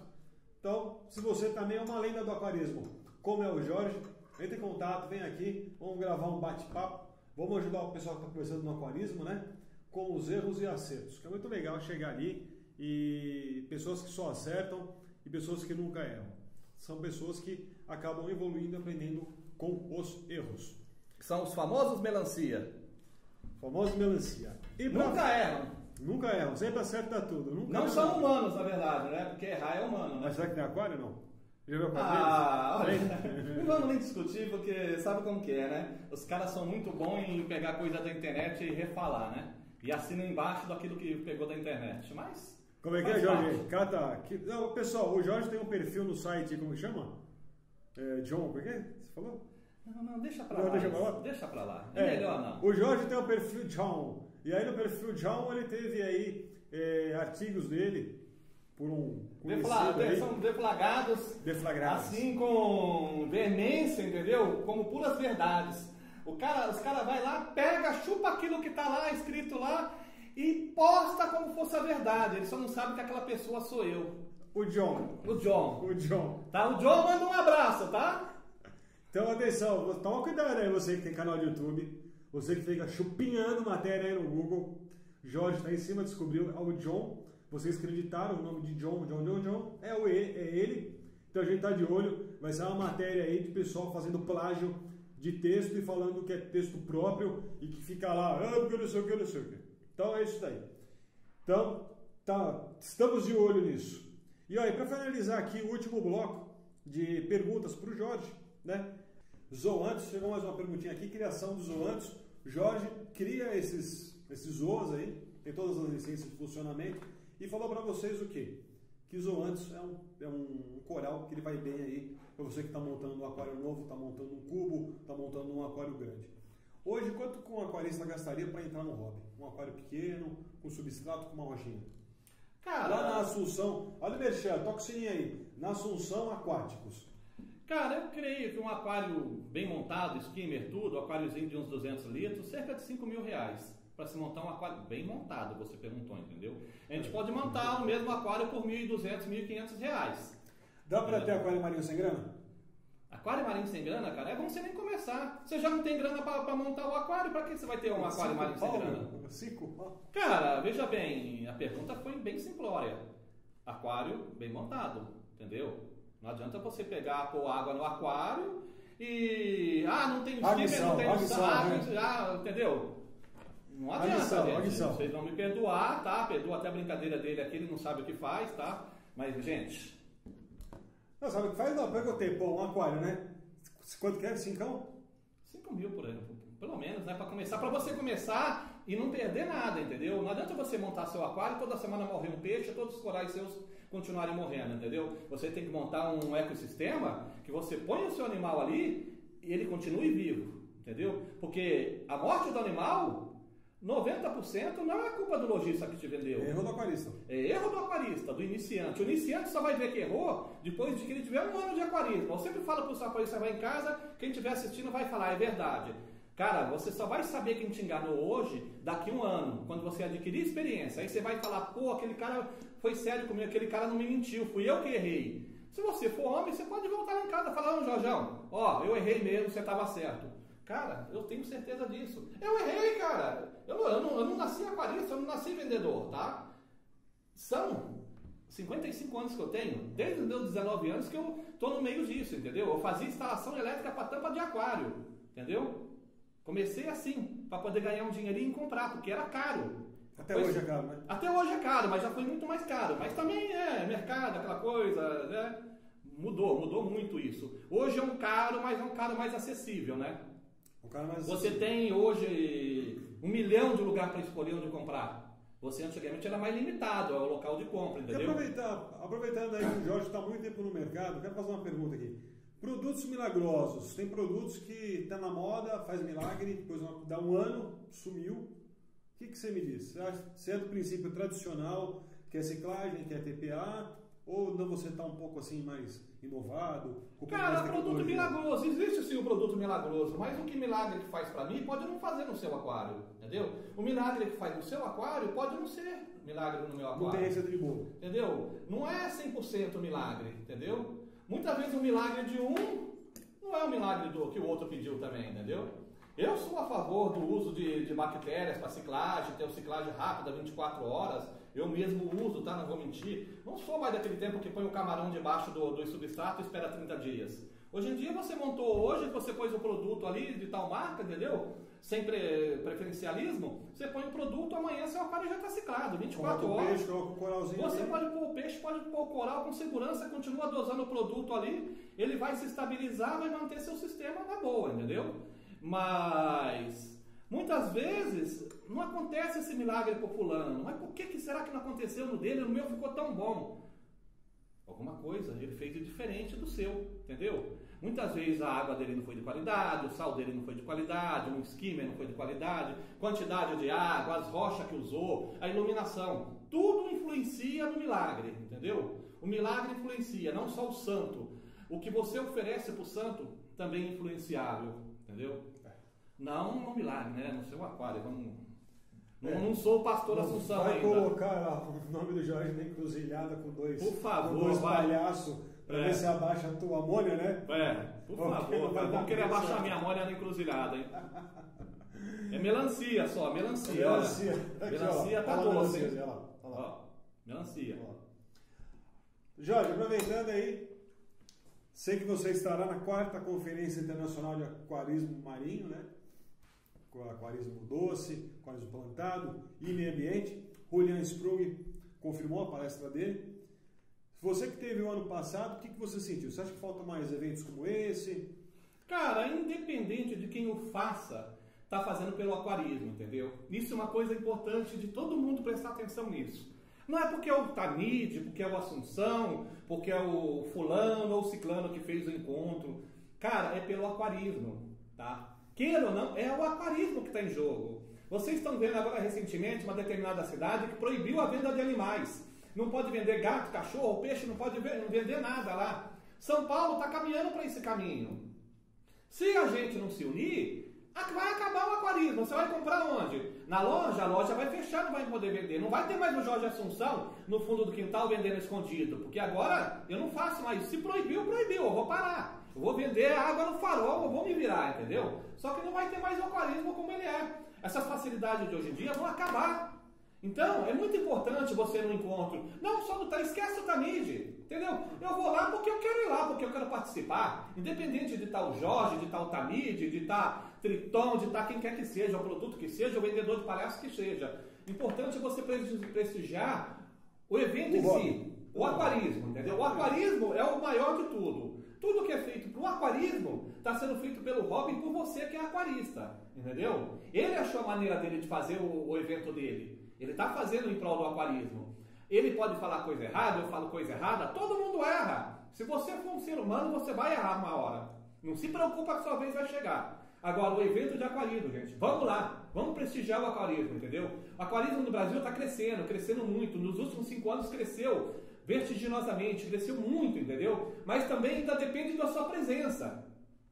Então, se você também é uma lenda do aquarismo, como é o Jorge, entre em contato, vem aqui, vamos gravar um bate-papo, vamos ajudar o pessoal que está começando no aquarismo, né? Com os erros e acertos, que é muito legal chegar ali e pessoas que só acertam e pessoas que nunca erram são pessoas que acabam evoluindo, aprendendo com os erros. São os famosos melancia. Famosos melancia. E Nunca pra... erram. Nunca erram, sempre acerta tudo. Nunca não são humanos, na verdade, né? Porque errar é humano, né? Mas será que tem aquário não? Já viu ah, olha, não vamos nem discutir, porque sabe como que é, né? Os caras são muito bons em pegar coisa da internet e refalar, né? E assinam embaixo daquilo que pegou da internet. Mas como é que é, Jorge? Cata. Que... Não, pessoal, o Jorge tem um perfil no site, como que chama? É, John, como é que é? Você falou? Não, não, deixa pra não, lá. Deixa pra lá? Deixa pra lá. É, é, melhor não. O Jorge tem o um perfil John. E aí no perfil John ele teve aí é, artigos dele por um. Defla... São deflagrados. Deflagrados. Assim com veemência, entendeu? Como puras verdades. O cara, os caras vai lá, pega, chupa aquilo que tá lá, posta como fosse a verdade. Ele só não sabe que aquela pessoa sou eu. O John. O John. O John. Tá? O John manda um abraço, tá? Então, atenção, toma cuidado aí, você que tem canal de YouTube, você que fica chupinhando matéria aí no Google. Jorge está em cima, descobriu é o John. Vocês acreditaram o nome de John, John, John, John. É, o e, é ele. Então a gente tá de olho. Vai ser uma matéria aí de pessoal fazendo plágio de texto e falando que é texto próprio e que fica lá, ah, porque eu não sei o que, eu não sei o que. Então é isso daí. Então, tá, estamos de olho nisso. E aí, para finalizar aqui o último bloco de perguntas para o Jorge, né? Zoantes, chegou mais uma perguntinha aqui, criação dos zoantes. Jorge cria esses, esses zoos aí, tem todas as licenças de funcionamento e falou para vocês o quê? Que zoantes é um, é um coral que ele vai bem aí para você que está montando um aquário novo, está montando um cubo, está montando um aquário grande. Hoje, quanto que um aquarista gastaria para entrar no hobby? Um aquário pequeno, com substrato, com uma rojinha? Cara, Lá na Assunção, olha o Merchan, toca o sininho aí. Na Assunção Aquáticos. Cara, eu creio que um aquário bem montado, skimmer, tudo, aquáriozinho de uns 200 litros, cerca de 5 mil reais para se montar um aquário bem montado, você perguntou, entendeu? A gente pode montar o mesmo aquário por 1.200, 1.500 reais. Dá para ter aquário marinho sem grana? Aquário marinho sem grana, cara, é bom você nem começar. Você já não tem grana para montar o aquário, para que você vai ter um aquário marinho sem grana? Cinco Cara, veja bem, a pergunta foi bem simplória. Aquário bem montado, entendeu? Não adianta você pegar, pôr água no aquário e. Ah, não tem skimmer, não tem água, né? ah, entendeu? Não adianta, gente. Vocês vão me perdoar, tá? Perdoa até a brincadeira dele aqui, ele não sabe o que faz, tá? Mas, gente, não, sabe o que faz? Não, perguntei, pô, um aquário, né? Quanto que é? Cincão? 5 mil por ano, pelo menos, né? Para começar, para você começar e não perder nada, entendeu? Não adianta você montar seu aquário toda semana morrer um peixe, todos os corais seus continuarem morrendo, entendeu? Você tem que montar um ecossistema que você põe o seu animal ali e ele continue vivo, entendeu? Porque a morte do animal 90% não é culpa do lojista que te vendeu. É erro do aquarista. É erro do aquarista, do iniciante. O iniciante só vai ver que errou depois de que ele tiver um ano de aquarismo. Eu sempre falo para o aquarista, vai em casa, quem estiver assistindo vai falar, é verdade. Cara, você só vai saber quem te enganou hoje daqui a um ano, quando você adquirir experiência. Aí você vai falar, pô, aquele cara foi sério comigo, aquele cara não me mentiu, fui eu que errei. Se você for homem, você pode voltar lá em casa e falar, não, Jorjão, ó, eu errei mesmo, você estava certo. Cara, eu tenho certeza disso. Eu errei, cara. Eu, eu, não, eu não nasci aquarista, eu não nasci vendedor, tá? São 55 anos que eu tenho, desde os meus 19 anos que eu estou no meio disso, entendeu? Eu fazia instalação elétrica para tampa de aquário, entendeu? Comecei assim, para poder ganhar um dinheirinho e comprar, porque era caro. Até pois, hoje é caro, né? Até hoje é caro, mas já foi muito mais caro. Mas também é mercado, aquela coisa, né? Mudou, mudou muito isso. Hoje é um caro, mas é um caro mais acessível, né? Mais Você tem hoje um milhão de lugar para escolher onde comprar. Você antigamente era mais limitado ao local de compra, entendeu? Aproveitar, aproveitando aí que o Jorge está muito tempo no mercado, quero fazer uma pergunta aqui. Produtos milagrosos. Tem produtos que está na moda, faz milagre, depois dá um ano, sumiu. O que, que você me diz? Você é do princípio tradicional, que é ciclagem, que é TPA, ou não você está um pouco assim mais inovado? Cara, produto milagroso. Existe sim o produto milagroso, mas o que milagre que faz para mim pode não fazer no seu aquário, entendeu? O milagre que faz no seu aquário pode não ser milagre no meu aquário. Não tem receita de bolo. Entendeu? Não é 100% milagre, entendeu? Muitas vezes o milagre de um não é o milagre do que o outro pediu também, entendeu? Eu sou a favor do uso de, de bactérias para ciclagem, ter o ciclagem rápida 24 horas. Eu mesmo uso, tá? Não vou mentir. Não sou mais daquele tempo que põe o camarão debaixo do, do substrato e espera 30 dias. Hoje em dia você montou hoje, você pôs o produto ali de tal marca, entendeu? Sem pre, preferencialismo, você põe o produto, amanhã seu aquário já está ciclado, 24 coloca horas. Peixe, coloca o coralzinho você ali. pode pôr o peixe, pode pôr o coral com segurança, continua dosando o produto ali, ele vai se estabilizar, vai manter seu sistema na boa, entendeu? Mas Muitas vezes não acontece esse milagre por fulano, mas por que, que será que não aconteceu no dele? O meu ficou tão bom. Alguma coisa ele fez de diferente do seu, entendeu? Muitas vezes a água dele não foi de qualidade, o sal dele não foi de qualidade, o skimmer não foi de qualidade, quantidade de água, as rochas que usou, a iluminação, tudo influencia no milagre, entendeu? O milagre influencia, não só o santo. O que você oferece para o santo também é influenciável, entendeu? Não um milagre, né? No seu aquário. Vamos... Não, é. não sou o pastor Assunção vai ainda. Vai colocar o nome do Jorge na encruzilhada com dois, por favor, com dois palhaços para é. ver se abaixa a tua amônia, né? É, por favor. Vai vamos querer abaixar a minha amônia na encruzilhada, hein? É melancia só, melancia. Melancia. Aqui, melancia tá doce. Olha lá, olha lá. Ó, melancia. Ó. Jorge, aproveitando aí, sei que você estará na quarta Conferência Internacional de Aquarismo Marinho, né? Aquarismo doce, aquarismo plantado e meio ambiente. Julian Sprung confirmou a palestra dele. Você que teve o ano passado, o que, que você sentiu? Você acha que falta mais eventos como esse? Cara, independente de quem o faça, está fazendo pelo aquarismo, entendeu? Isso é uma coisa importante de todo mundo prestar atenção nisso. Não é porque é o Tamide, porque é o Assunção, porque é o fulano ou ciclano que fez o encontro. Cara, é pelo aquarismo, tá? Queira ou não, é o aquarismo que está em jogo. Vocês estão vendo agora recentemente uma determinada cidade que proibiu a venda de animais. Não pode vender gato, cachorro, peixe, não pode vender nada lá. São Paulo está caminhando para esse caminho. Se a gente não se unir, vai acabar o aquarismo. Você vai comprar onde? Na loja, a loja vai fechar, não vai poder vender. Não vai ter mais o Jorge Assunção no fundo do quintal vendendo escondido. Porque agora eu não faço mais. Se proibiu, proibiu. Eu vou parar. Eu vou vender água no farol, eu vou me virar, entendeu? Só que não vai ter mais o aquarismo como ele é. Essas facilidades de hoje em dia vão acabar. Então, é muito importante você no encontro, não só no esquece o Tamide, entendeu? Eu vou lá porque eu quero ir lá, porque eu quero participar. Independente de tal Jorge, de tal Tamide, de tal Triton, de tal quem quer que seja, o produto que seja, o vendedor de palhaço que seja. Importante é você prestigiar o evento em si, o aquarismo, entendeu? O aquarismo é o maior de tudo. Tudo que é feito para o aquarismo está sendo feito pelo Robin por você que é aquarista, entendeu? Ele achou a maneira dele de fazer o, o evento dele. Ele está fazendo em prol do aquarismo. Ele pode falar coisa errada, eu falo coisa errada, todo mundo erra. Se você for um ser humano, você vai errar uma hora. Não se preocupa que sua vez vai chegar. Agora, o evento de aquarismo, gente, vamos lá, vamos prestigiar o aquarismo, entendeu? O aquarismo no Brasil está crescendo, crescendo muito. Nos últimos cinco anos cresceu vertiginosamente, cresceu muito, entendeu? Mas também ainda depende da sua presença.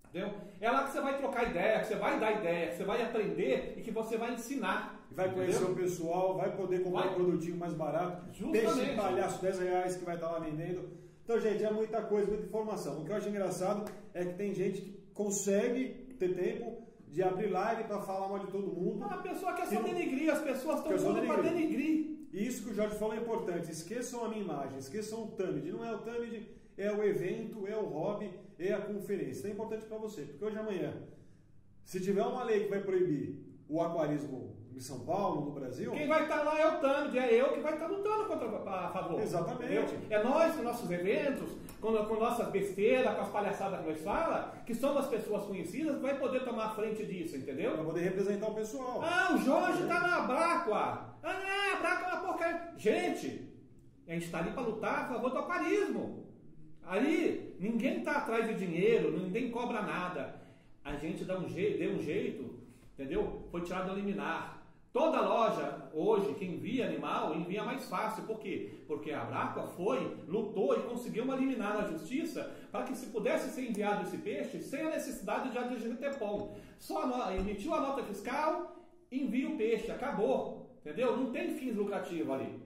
Entendeu? É lá que você vai trocar ideia, que você vai dar ideia, que você vai aprender e que você vai ensinar. Vai conhecer entendeu? o pessoal, vai poder comprar vai. um produtinho mais barato. Justamente. Peixe de palhaço, 10 reais que vai estar lá vendendo. Então, gente, é muita coisa, muita informação. O que eu acho engraçado é que tem gente que consegue ter tempo de abrir live para falar mal de todo mundo. Ah, a pessoa quer só denigrir, as pessoas estão tudo para denigrir. Isso que o Jorge falou é importante. Esqueçam a minha imagem, esqueçam o Tamid. Não é o Tamid, é o evento, é o hobby, é a conferência. Isso é importante para você, porque hoje amanhã, se tiver uma lei que vai proibir o aquarismo em São Paulo, no Brasil. Quem vai estar lá é o Tâmide, é eu que vai estar lutando contra, a favor. Exatamente. Entendeu? É nós, com nossos eventos, com, com nossas besteiras, com as palhaçadas que nós fala, que somos as pessoas conhecidas, que vai poder tomar a frente disso, entendeu? Vai poder representar o pessoal. Ah, o Jorge está na Abraqua. Ah, a Abraqua é uma porcaria. Gente, a gente está ali para lutar a favor do aquarismo. Ali, ninguém está atrás de dinheiro, ninguém cobra nada. A gente dá um jeito, deu um jeito, entendeu? Foi tirado do liminar. Toda loja hoje que envia animal envia mais fácil. Por quê? Porque a Abraqua foi, lutou e conseguiu uma liminar na justiça para que se pudesse ser enviado esse peixe sem a necessidade de adquirir TEPOM. Só emitiu a nota fiscal, envia o peixe, acabou. Entendeu? Não tem fins lucrativos ali.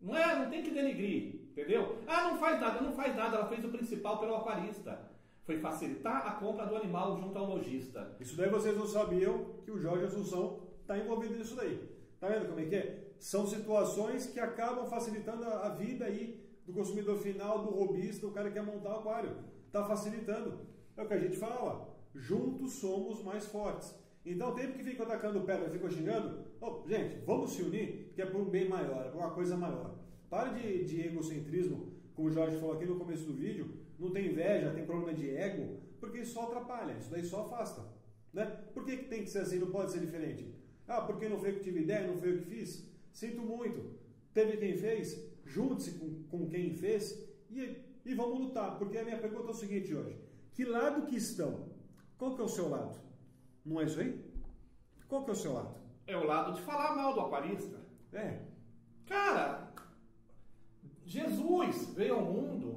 Não é, não tem que denigrir, entendeu? Ah, não faz nada, não faz nada, ela fez o principal pelo aquarista. Foi facilitar a compra do animal junto ao lojista. Isso daí vocês não sabiam que o Jorge Assunção está envolvido nisso daí. Tá vendo como é que é? São situações que acabam facilitando a, vida aí do consumidor final, do robista, o cara que quer montar o aquário. Está facilitando. É o que a gente fala. Juntos somos mais fortes. Então, tempo que fica atacando pedra, fica xingando, oh, gente, vamos se unir, que é por um bem maior, é por uma coisa maior. Pare de, de egocentrismo, como o Jorge falou aqui no começo do vídeo, não tem inveja, tem problema de ego, porque isso só atrapalha, isso daí só afasta. Né? Por que, que tem que ser assim, não pode ser diferente? Ah, porque não foi eu que tive ideia, não foi eu que fiz? Sinto muito. Teve quem fez? Junte-se com, com quem fez e, e vamos lutar. Porque a minha pergunta é o seguinte hoje. Que lado que estão? Qual que é o seu lado? Não é isso aí? Qual que é o seu lado? É o lado de falar mal do aquarista. É. Cara, Jesus veio ao mundo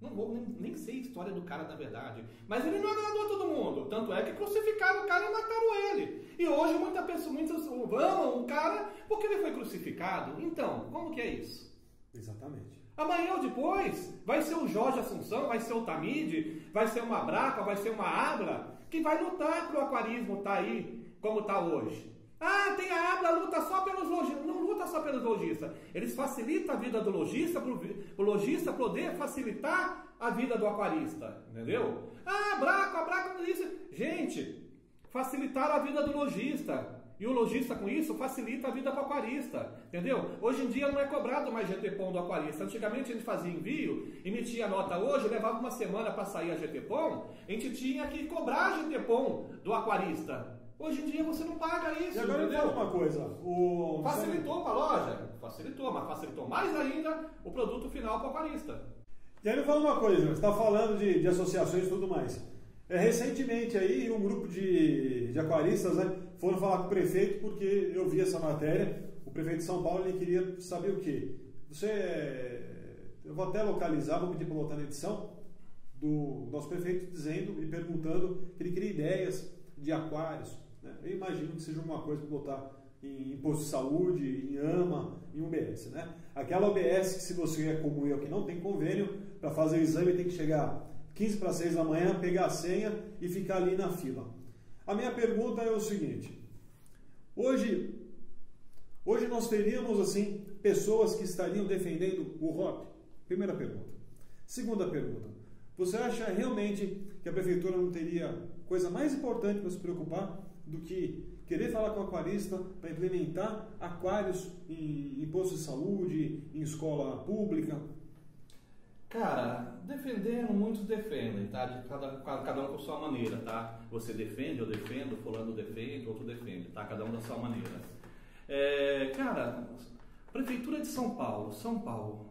não vou nem, nem sei a história do cara na verdade. Mas ele não agradou todo mundo. Tanto é que crucificaram o cara e mataram ele. E hoje muita pessoa, muitos amam o cara porque ele foi crucificado. Então, como que é isso? Exatamente. Amanhã ou depois vai ser o Jorge Assunção, vai ser o Tamide, vai ser uma Braca, vai ser uma Abra, que vai lutar para o aquarismo estar tá aí como está hoje. Ah, tem a Abra, luta só pelos lojistas. Não luta só pelos lojistas. Eles facilitam a vida do lojista para o lojista poder facilitar a vida do aquarista. Entendeu? Ah, Braco, Braco isso. Gente, facilitaram a vida do lojista. E o lojista com isso facilita a vida para o aquarista, entendeu? Hoje em dia não é cobrado mais GTPOM do aquarista. Antigamente a gente fazia envio, emitia nota hoje, levava uma semana para sair a GTPOM, a gente tinha que cobrar a GTPOM do aquarista. Hoje em dia você não paga isso. E agora eu entendeu? falo uma coisa. O... Facilitou para a loja, facilitou, mas facilitou mais ainda o produto final para o aquarista. E aí eu falo uma coisa, você está falando de, de associações e tudo mais. É, recentemente aí um grupo de, de aquaristas né, foram falar com o prefeito porque eu vi essa matéria. O prefeito de São Paulo ele queria saber o quê? Você. Eu vou até localizar, vou pedir para botar na edição do nosso prefeito dizendo e perguntando que ele queria ideias de aquários. Né? Eu imagino que seja uma coisa para botar em imposto de saúde, em AMA, em UBS. Né? Aquela UBS que se você é como eu que não tem convênio, para fazer o exame tem que chegar 15 para 6 da manhã, pegar a senha e ficar ali na fila. A minha pergunta é o seguinte: hoje, hoje nós teríamos assim pessoas que estariam defendendo o ROP? Primeira pergunta. Segunda pergunta: você acha realmente que a prefeitura não teria coisa mais importante para se preocupar do que querer falar com o aquarista para implementar aquários em, em postos de saúde, em escola pública? Cara, defendendo, muitos defendem, tá? De cada, cada um com sua maneira, tá? Você defende, eu defendo, fulano defende, outro defende, tá? Cada um da sua maneira. É, cara, Prefeitura de São Paulo, São Paulo,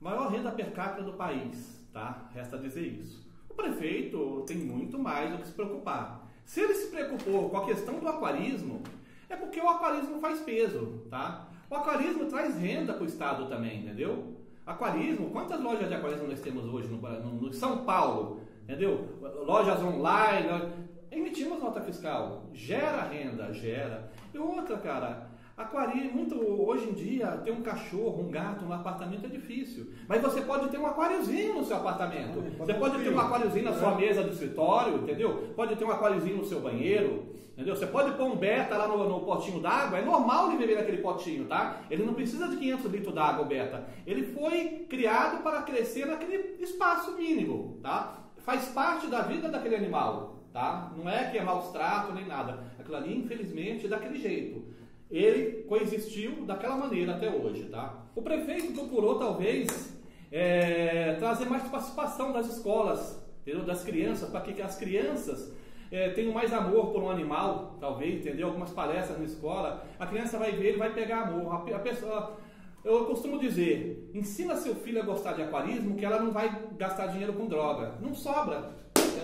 maior renda per capita do país, tá? Resta dizer isso. O prefeito tem muito mais do que se preocupar. Se ele se preocupou com a questão do aquarismo, é porque o aquarismo faz peso, tá? O aquarismo traz renda para o Estado também, entendeu? Aquarismo, quantas lojas de aquarismo nós temos hoje no, no, no São Paulo? Entendeu? Lojas online, emitimos nota fiscal, gera renda, gera. E outra, cara, aquarismo, muito hoje em dia, ter um cachorro, um gato no apartamento é difícil. Mas você pode ter um aquáriozinho no seu apartamento. Você pode ter um aquáriozinho na sua mesa do escritório, entendeu? Pode ter um aquáriozinho no seu banheiro. Entendeu? Você pode pôr um beta lá no, no potinho d'água, é normal ele beber naquele potinho, tá? Ele não precisa de 500 litros d'água, o beta. Ele foi criado para crescer naquele espaço mínimo, tá? Faz parte da vida daquele animal, tá? Não é que é maus trato nem nada. Aquilo ali, infelizmente, é daquele jeito. Ele coexistiu daquela maneira até hoje, tá? O prefeito procurou, talvez, é, trazer mais participação das escolas, entendeu? das crianças, para que as crianças é, tenho mais amor por um animal, talvez, entendeu? Algumas palestras na escola, a criança vai ver, ele vai pegar amor. A, a pessoa, eu costumo dizer, ensina seu filho a gostar de aquarismo, que ela não vai gastar dinheiro com droga. Não sobra,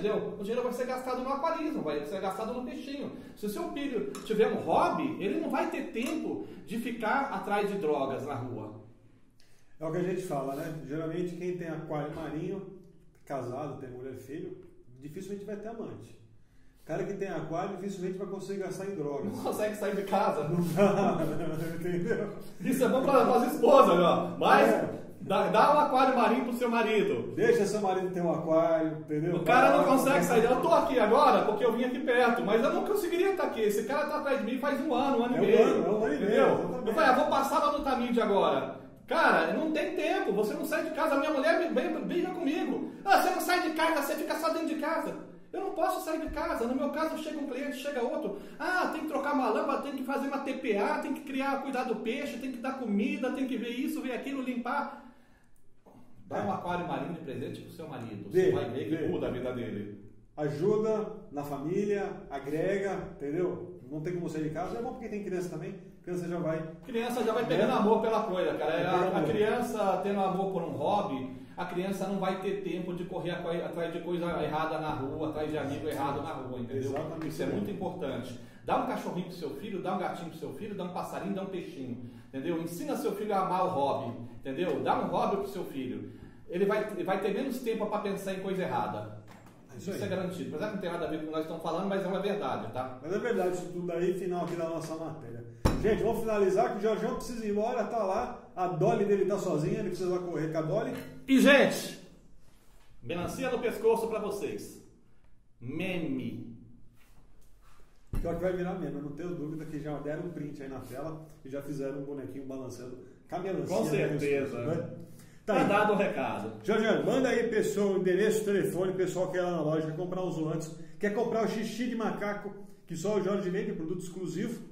entendeu? O dinheiro vai ser gastado no aquarismo, vai ser gastado no peixinho. Se o seu filho tiver um hobby, ele não vai ter tempo de ficar atrás de drogas na rua. É o que a gente fala, né? Geralmente quem tem aquário marinho, casado, tem mulher e filho, dificilmente vai ter amante. Cara que tem aquário dificilmente vai conseguir gastar em drogas. Não consegue sair de casa. Não dá, entendeu? Isso é bom para as esposas, ó. Mas é. Dá, dá um aquário marinho pro seu marido. Deixa seu marido ter um aquário, entendeu? O cara não consegue sair. Eu tô aqui agora porque eu vim aqui perto, mas eu não conseguiria estar aqui. Esse cara tá atrás de mim faz um ano, um ano é e meio. Um ano, é um ano e meio. Eu falei, ah, vou passar lá no Tamide agora. Cara, não tem tempo, você não sai de casa. A minha mulher briga comigo. Ah, você não sai de casa, você fica só dentro de casa. Eu não posso sair de casa. No meu caso, chega um cliente, chega outro. Ah, tem que trocar uma lâmpada, tem que fazer uma TPA, tem que criar, cuidar do peixe, tem que dar comida, tem que ver isso, ver aquilo, limpar. Dá um aquário marinho de presente pro seu marido. Você vai ver que muda a vida dele. Ajuda na família, agrega, entendeu? Não tem como sair de casa. É bom porque tem criança também. Criança já vai. Criança já vai pegando é. amor pela coisa, cara. A, a criança tendo amor por um hobby a criança não vai ter tempo de correr atrás de coisa errada na rua, atrás de amigo errado na rua, entendeu? Exatamente. Isso é muito importante. Dá um cachorrinho pro seu filho, dá um gatinho pro seu filho, dá um passarinho, dá um peixinho, entendeu? Ensina seu filho a amar o hobby, entendeu? Dá um hobby pro seu filho. Ele vai, ele vai ter menos tempo para pensar em coisa errada. Isso, isso é garantido. Apesar que não tem nada a ver com o que nós estamos falando, mas é uma verdade, tá? Mas é verdade, isso tudo aí, final aqui da nossa matéria. Gente, vamos finalizar que o Jorjão precisa ir embora, tá lá. A Dolly dele tá sozinha, ele precisa correr com a Dolly. E, gente, melancia no pescoço para vocês. Meme. Pior que vai virar meme, eu não tenho dúvida que já deram um print aí na tela e já fizeram um bonequinho balançando com a melancia. Com certeza. Tá, tá dado o recado. Jorge, manda aí pessoal, endereço, telefone, pessoal que é lá na loja, quer comprar os volantes, quer comprar o xixi de macaco, que só o Jorge vende, produto exclusivo.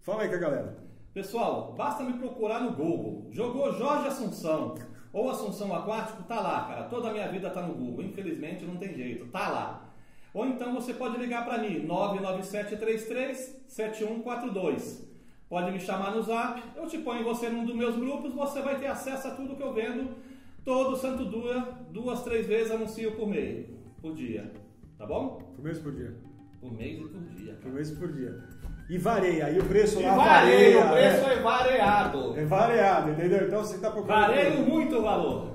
Fala aí com a galera. Pessoal, basta me procurar no Google. Jogou Jorge Assunção ou Assunção Aquático, tá lá, cara. Toda a minha vida tá no Google. Infelizmente não tem jeito, tá lá. Ou então você pode ligar para mim, 997337142. Pode me chamar no zap, eu te ponho você num dos meus grupos, você vai ter acesso a tudo que eu vendo. Todo santo dia, duas, três vezes anuncio por mês, por dia. Tá bom? Por mês por dia. Por mês e por dia. Por mês por dia. E vareia, aí o preço E lá vareio, varia. o preço é, é variado. é variado, entendeu? Então você está procurando Vareio muito valor.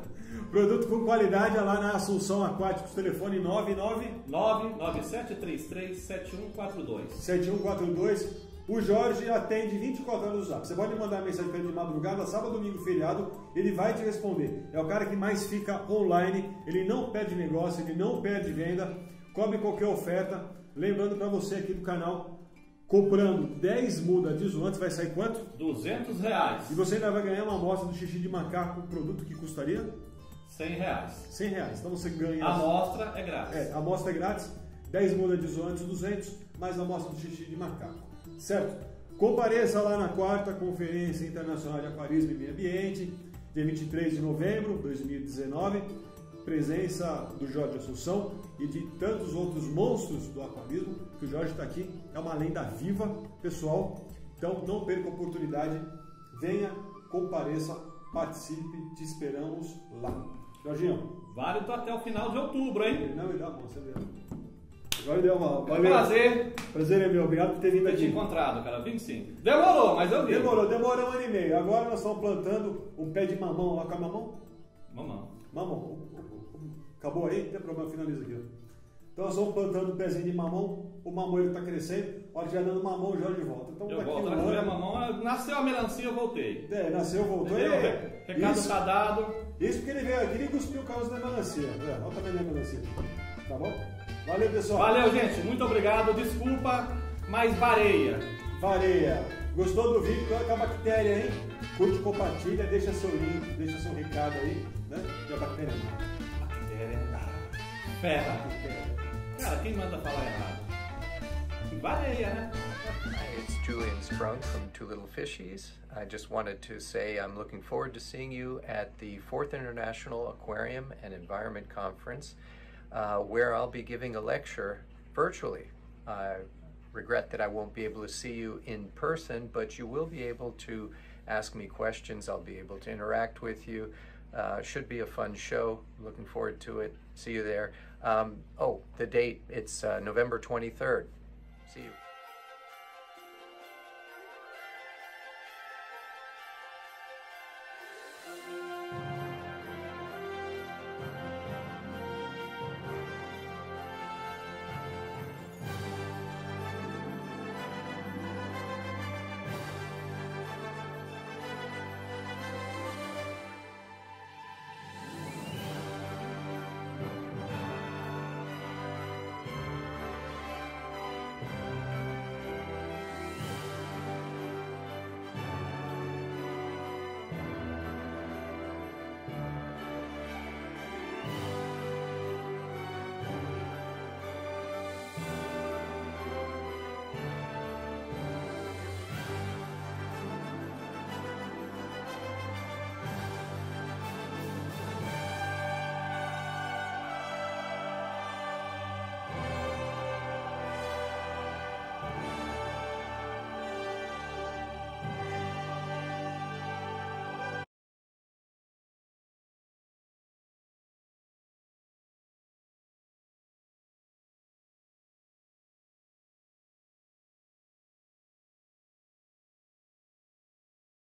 produto com qualidade é lá na Assunção Aquáticos, telefone 99 997337142. 7142. O Jorge atende 24 horas no zap. Você pode mandar mensagem para ele de madrugada, sábado, domingo, feriado, ele vai te responder. É o cara que mais fica online, ele não perde negócio, ele não perde venda, cobre qualquer oferta. Lembrando para você aqui do canal, comprando 10 mudas desoantes vai sair quanto? 200 reais. E você ainda vai ganhar uma amostra do xixi de macaco, produto que custaria 100 reais. 100 reais. Então você ganha... A amostra é grátis. É, a amostra é grátis, 10 mudas de zoantes, 200, mais a amostra do xixi de macaco. Certo? Compareça lá na quarta Conferência Internacional de Aquarismo e Meio Ambiente, dia 23 de novembro de 2019. Presença do Jorge Assunção e de tantos outros monstros do aquarismo, que o Jorge está aqui, é uma lenda viva, pessoal. Então não perca a oportunidade, venha, compareça, participe, te esperamos lá. Jorginho, Válido até o final de outubro, hein? não me dá mão, você deu. Agora deu uma. É um prazer Prazer é meu, obrigado por ter vindo ter te aqui. encontrado, cara. 25. Demorou, mas eu vi. Demorou, demorou um ano e meio. Agora nós estamos plantando um pé de mamão lá com a mamão. Mamão. Mamão. Acabou aí? Não tem problema, finaliza aqui. ó. Então nós estamos plantando um pezinho de mamão, o mamão está crescendo, a que já dando mamão, o Jorge volta. Então Eu daqui volto. um colher ano. mamão, nasceu a melancia, eu voltei. É, nasceu, voltou. É, Recado isso, tá dado. isso porque ele veio aqui e cuspiu o caos da melancia. É, olha o tamanho da melancia. Tá bom? Valeu, pessoal. Valeu, gente. Muito obrigado. Desculpa, mas vareia. Vareia. Gostou do vídeo? Olha com a bactéria, hein? Curte, compartilha, deixa seu link, deixa seu recado aí, né? E a bactéria não. Bactéria. Ferra. Cara, quem manda falar errado? Vareia, né? Hi, it's Julian Sprung from Two Little Fishies. I just wanted to say I'm looking forward to seeing you at the Fourth International Aquarium and Environment Conference, uh, where I'll be giving a lecture virtually. I regret that I won't be able to see you in person, but you will be able to ask me questions. I'll be able to interact with you. Uh, should be a fun show. Looking forward to it. See you there. Um, oh, the date, it's uh, November 23rd. See you.